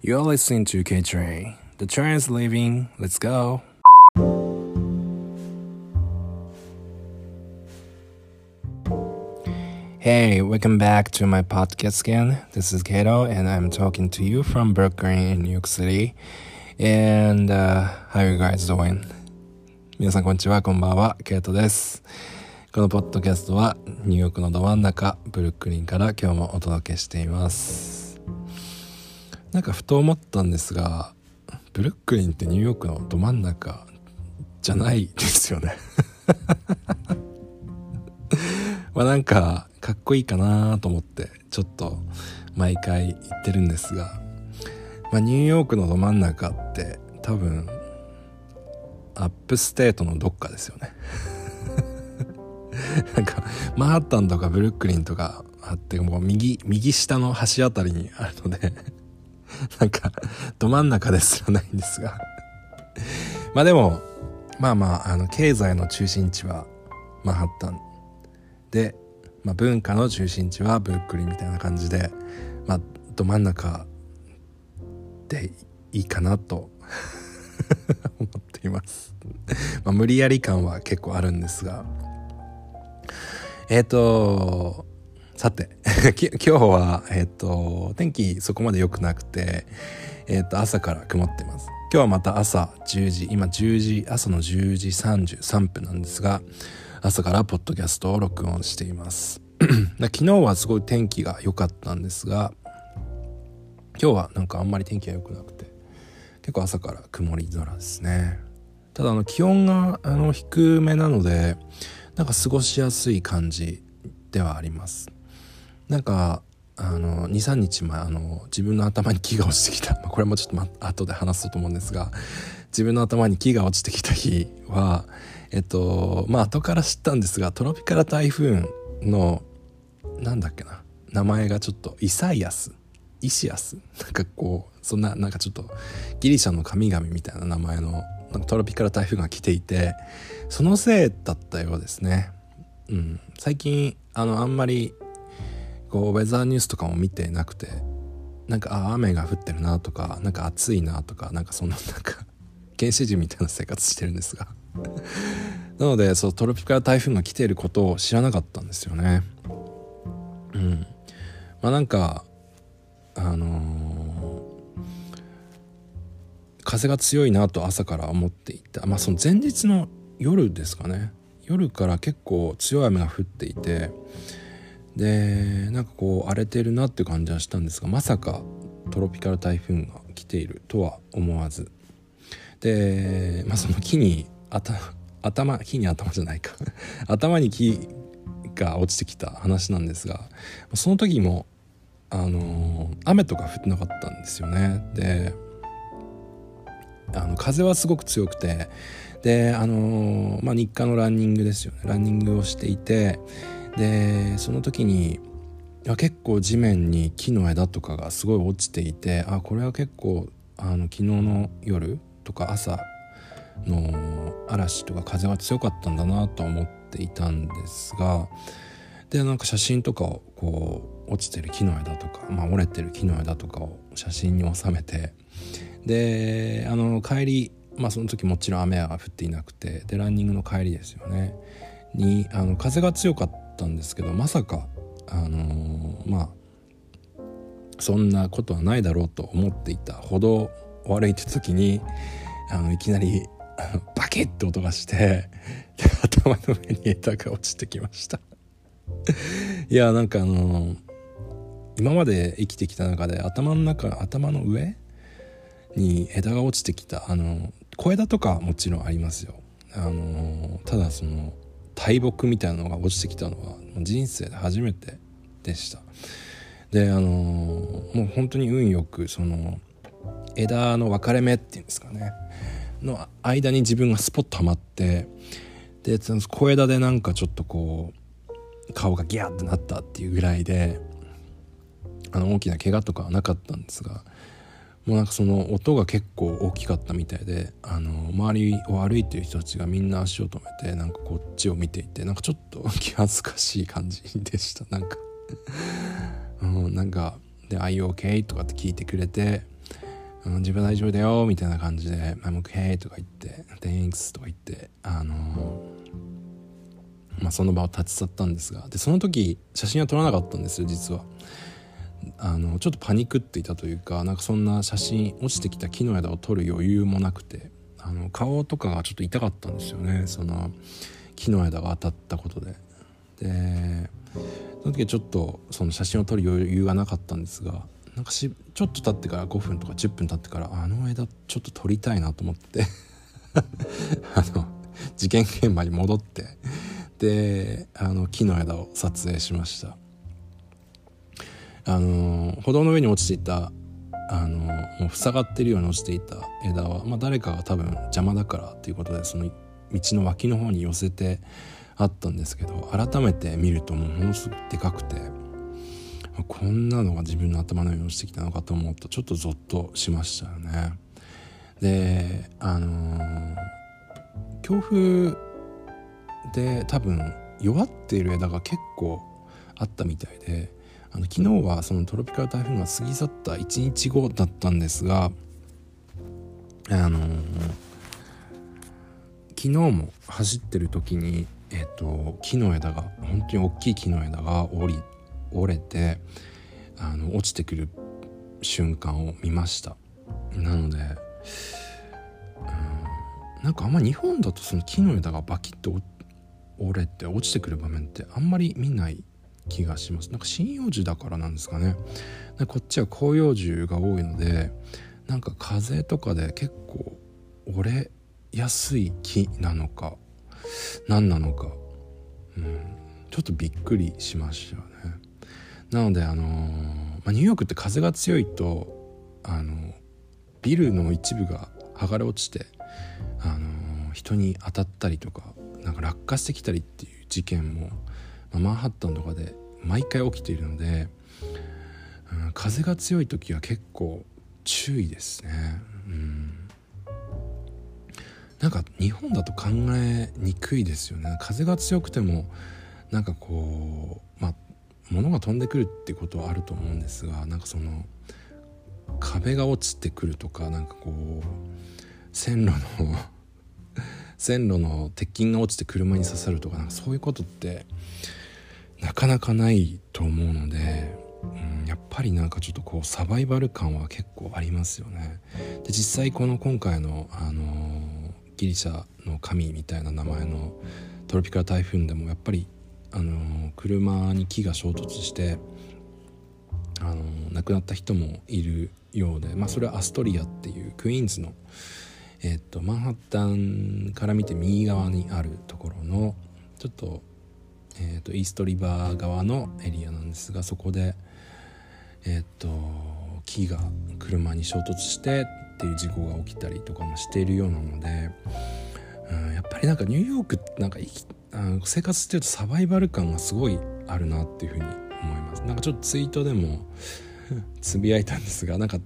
You're listening to K Train. The train is leaving. Let's go. Hey, welcome back to my podcast again. This is Kato, and I'm talking to you from Brooklyn in New York City. And uh, how are you guys doing? 皆さんこんにちは、こんばんは、ケイトです。このポッドキャストはニューヨークのど真ん中、ブルックリンから今日もお届けしています。 なんかふと思ったんですが、ブルックリンってニューヨークのど真ん中じゃないですよね。まあなんかかっこいいかなと思ってちょっと毎回言ってるんですが、まあ、ニューヨークのど真ん中って多分 upstate のどっかですよね なんかマンハッタンとかブルックリンとかあってもう右右下の端あたりにあるので なんかど真ん中ですらないんですが。まあでもまあまああの経済の中心地はマンハッタン。で、まあ、文化の中心地はブルックリンみたいな感じで、まあ、ど真ん中でいいかなと 思っています。まあ、無理やり感は結構あるんですが。えっ、とさて 今日は、えっと天気そこまで良くなくて、えっと朝から曇ってます。今日はまた朝10時今10時朝の10時33分なんですが朝からポッドキャストを録音しています。昨日はすごい天気が良かったんですが今日はなんかあんまり天気が良くなくて結構朝から曇り空ですね。ただあの気温があの低めなのでなんか過ごしやすい感じではあります。なんかあの23日前あの自分の頭に木が落ちてきた、まあ、これもちょっと、ま、後で話そうと思うんですが自分の頭に木が落ちてきた日はえっとまあ後から知ったんですがトロピカル台風のなんだっけな名前がちょっとイサイアス。イシアス。なんかこうそんななんかちょっとギリシャの神々みたいな名前のなんかトロピカル台風が来ていてそのせいだったようですね。うん、最近あのあんまりこうウェザーニュースとかも見てなくてなんかあ雨が降ってるなとかなんか暑いなとかなんかそんな なんか原始人みたいな生活してるんですが。なのでそうトロピカル台風が来ていることを知らなかったんですよね。うん。まあなんかあのー風が強いなと朝から思っていた。まあその前日の夜ですかね。夜から結構強い雨が降っていてでなんかこう荒れてるなって感じはしたんですがまさかトロピカル台風が来ているとは思わず。で、まあ、その木に頭頭木に頭じゃないか。頭に木が落ちてきた話なんですがその時もあの雨とか降ってなかったんですよね。であの風はすごく強くてであのまあ、日課のランニングですよね。ランニングをしていてでその時に結構地面に木の枝とかがすごい落ちていてあこれは結構あの昨日の夜とか朝の嵐とか風が強かったんだなと思っていたんですがでなんか写真とかをこう落ちてる木の枝とか、まあ、折れてる木の枝とかを写真に収めてであの帰りまあその時もちろん雨は降っていなくてでランニングの帰りですよね。にあの風が強かったたんですけどまさかあのーまあそんなことはないだろうと思っていたほど悪いって時にあのいきなり バキッて音がして頭の上に枝が落ちてきました。いやなんかあのー今まで生きてきた中で頭の中頭の上に枝が落ちてきたあの小枝とかもちろんありますよ。あのただその大木みたいなのが落ちてきたのは人生で初めてでした。であのもう本当に運よくその枝の分かれ目っていうんですかね。の間に自分がスポッとはまってで小枝でなんかちょっとこう顔がギャーってなったっていうぐらいであの大きな怪我とかはなかったんですがもうなんかその音が結構大きかったみたいであの周りを歩いてる人たちがみんな足を止めてなんかこっちを見ていてなんかちょっと気恥ずかしい感じでした。なんか、うん、なんか「で Are you okay?」とかって聞いてくれてうん、自分は大丈夫だよみたいな感じで「I'm okay」とか言って「Thanks」とか言ってあのまあ、その場を立ち去ったんですがでその時写真は撮らなかったんですよ実は。あのちょっとパニクっていたというかなんかそんな写真落ちてきた木の枝を撮る余裕もなくてあの顔とかがちょっと痛かったんですよね。その木の枝が当たったことで。でその時はちょっとその写真を撮る余裕がなかったんですがなんかしちょっと経ってから5分とか10分経ってからあの枝ちょっと撮りたいなと思って あの事件現場に戻ってであの木の枝を撮影しました。あの歩道の上に落ちていたあのもう塞がってるように落ちていた枝は、まあ、誰かが多分邪魔だからっていうことでその道の脇の方に寄せてあったんですけど改めて見るともうものすごくでかくてこんなのが自分の頭の上に落ちてきたのかと思うとちょっとゾッとしましたよね。であのー、強風で多分弱っている枝が結構あったみたいであの昨日はそのトロピカル台風が過ぎ去った1日後だったんですがあのー、昨日も走ってる時に、えーと、木の枝が本当に大きい木の枝が折り折れてあの落ちてくる瞬間を見ました。なので、うん、なんかあんま日本だとその木の枝がバキッと折れて落ちてくる場面ってあんまり見ない気がします。なんか針葉樹だからなんですかね。こっちは広葉樹が多いのでなんか風とかで結構折れやすい木なのか何なのか、うん、ちょっとびっくりしましたね。なのであのー、まあ、ニューヨークって風が強いとあのビルの一部が剥がれ落ちてあのー、人に当たったりとかなんか落下してきたりっていう事件も、マンハッタンとかで毎回起きているので、うん、風が強い時は結構注意ですね。うんなんか日本だと考えにくいですよね風が強くてもなんかこうまあ物が飛んでくるってことはあると思うんですがなんかその壁が落ちてくるとかなんかこう線路の線路の鉄筋が落ちて車に刺さるとかなんかそういうことってなかなかないと思うので、うん、やっぱりなんかちょっとこうサバイバル感は結構ありますよね。で実際この今回の、あのー、ギリシャの神みたいな名前のトロピカル台風でもやっぱり、あのー、車に木が衝突して、あの、亡くなった人もいるようで、まあ、それはアストリアっていうクイーンズの、えっとマンハッタンから見て右側にあるところのちょっとえーと、イーストリバー側のエリアなんですがそこで、えーと、木が車に衝突してっていう事故が起きたりとかもしているようなので、うん、やっぱりなんかニューヨークなんか生活してるとサバイバル感がすごいあるなっていうふうに思います。なんかちょっとツイートでも つぶやいたんですがなんか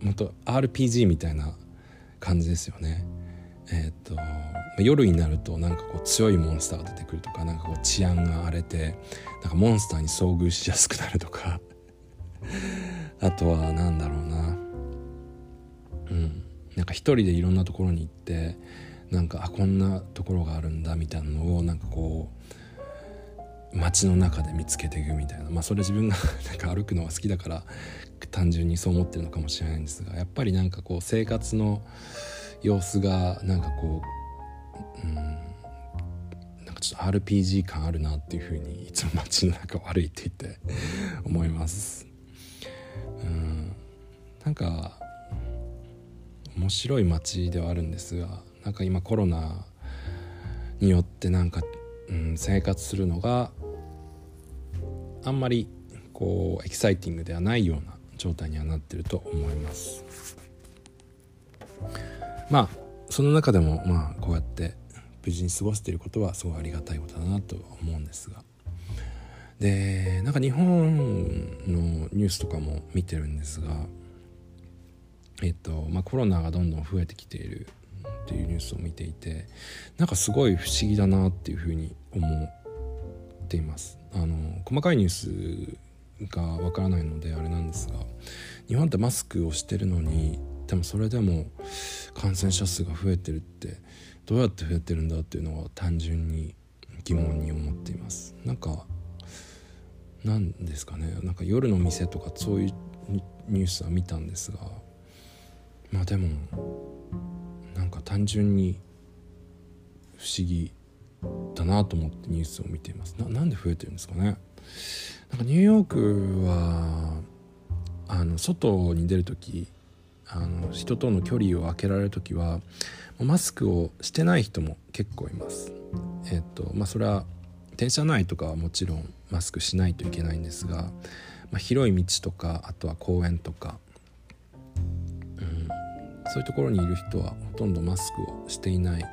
もっと RPG みたいな感じですよね。えっ、ー、と夜になるとなんかこう強いモンスターが出てくるとかなんかこう治安が荒れてなんかモンスターに遭遇しやすくなるとか。あとは何だろうな。うん。なんか一人でいろんなところに行ってなんかあこんなところがあるんだみたいなのをなんかこう街の中で見つけていくみたいな。まあそれ自分が なんか歩くのが好きだから単純にそう思ってるのかもしれないんですがやっぱりなんかこう生活の様子がなんかこううんなんかちょっと RPG 感あるなっていうふうにいつも街の中を歩いていて 思います。うんなんか面白い街ではあるんですがなんか今コロナによってなんか、うん、生活するのがあんまりこうエキサイティングではないような状態にはなってると思います。まあその中でもまあこうやって無事に過ごしていることはすごいありがたいことだなと思うんですが。でなんか日本のニュースとかも見てるんですがえっとまあコロナがどんどん増えてきているっていうニュースを見ていてなんかすごい不思議だなっていうふうに思っています。あの細かいニュースがわからないのであれなんですが日本ってマスクをしてるのにでもそれでも感染者数が増えてるってどうやって増えてるんだっていうのは単純に疑問に思っています。なんかなんですかね。なんか夜の店とかそういうニュースは見たんですがまあでもなんか単純に不思議だなと思ってニュースを見ています。ななんで増えてるんですかね。なんかニューヨークはあの外に出る時あの人との距離を空けられる時はマスクをしてない人も結構います。えっ、とまあそれは電車内とかはもちろんマスクしないといけないんですが、まあ、広い道とかあとは公園とか、うん、そういうところにいる人はほとんどマスクをしていない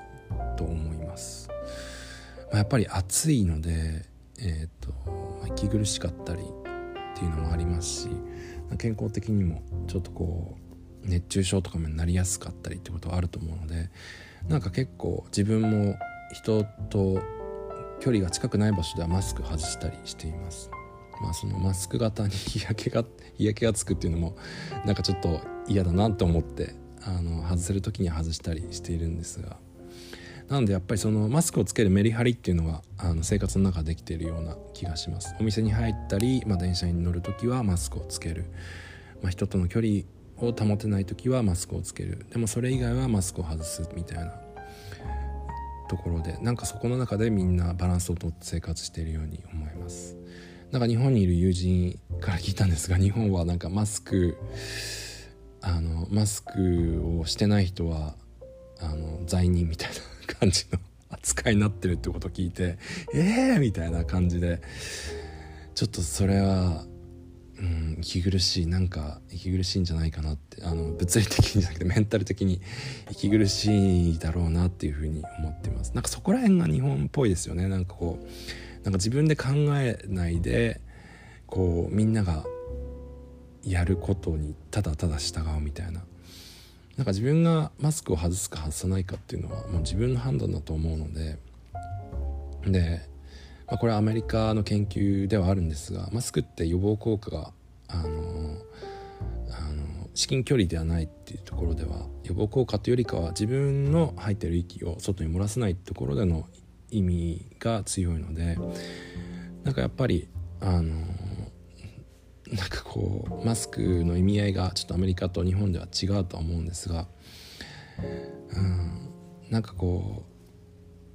と思います、まあ、やっぱり暑いので、えーとま、息苦しかったりっていうのもありますし健康的にもちょっとこう熱中症とかもなりやすかったりってことはあると思うのでなんか結構自分も人と距離が近くない場所ではマスク外したりしています。まあそのマスク型に日焼けが 日焼けがつくっていうのもなんかちょっと嫌だなと思ってあの外せる時に外したりしているんですが。なのでやっぱりそのマスクをつけるメリハリっていうのがあの生活の中できているような気がします。お店に入ったり、まあ、電車に乗る時はマスクをつける、まあ、人との距離を保てない時はマスクをつける。でもそれ以外はマスクを外すみたいなところでなんかそこの中でみんなバランスをとって生活しているように思います。なんか日本にいる友人から聞いたんですが日本はなんかマスクあのマスクをしてない人はあの罪人みたいな。感じの扱いになってるってことを聞いてええー、みたいな感じでちょっとそれはうん息苦しいなんか息苦しいんじゃないかなってあの物理的にじゃなくてメンタル的に息苦しいだろうなっていうふうに思ってます。なんかそこら辺が日本っぽいですよね。なんかこうなんか自分で考えないでこうみんながやることにただただ従うみたいな。なんか自分がマスクを外すか外さないかっていうのはもう自分の判断だと思うのででまあ、これはアメリカの研究ではあるんですがマスクって予防効果があのあの至近距離ではないっていうところでは予防効果というよりかは自分の吐いてる息を外に漏らさないところでの意味が強いのでなんかやっぱりあのなんかこうマスクの意味合いがちょっとアメリカと日本では違うとは思うんですが、うん、なんかこ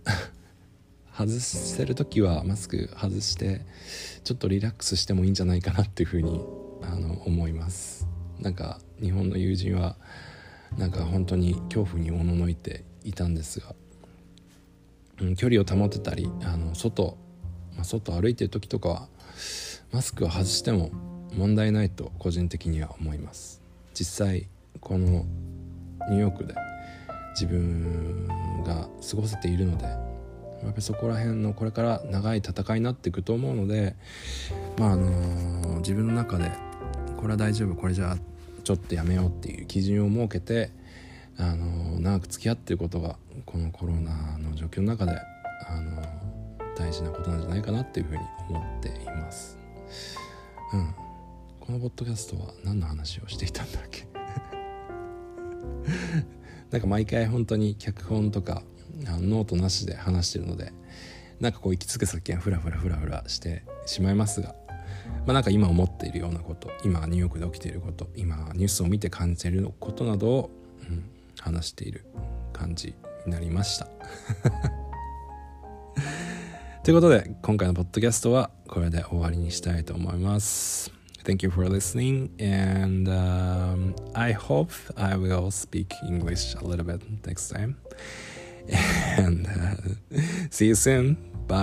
う 外せる時はマスク外してちょっとリラックスしてもいいんじゃないかなっていうふうにあの思います。なんか日本の友人はなんか本当に恐怖におののいていたんですが、うん、距離を保てたりあの外、まあ、外歩いてる時とかはマスクを外しても問題ないと個人的には思います実際このニューヨークで自分が過ごせているのでやっぱりそこら辺のこれから長い戦いになっていくと思うのでまああの自分の中でこれは大丈夫これじゃちょっとやめようっていう基準を設けてあの長く付き合っていることがこのコロナの状況の中であの大事なことなんじゃないかなっていうふうに思っています。うん、このポッドキャストは何の話をしていたんだっけ？なんか毎回本当に脚本とかノートなしで話してるのでなんかこう行き着く先はフラフラフラフラしてしまいますが、まあ、なんか今思っているようなこと今ニューヨークで起きていること今ニュースを見て感じていることなどを、うん、話している感じになりました。ということで今回のポッドキャストはこれで終わりにしたいと思います。Thank you for listening, and um, I hope I will speak English a little bit next time. and uh, see you soon. Bye.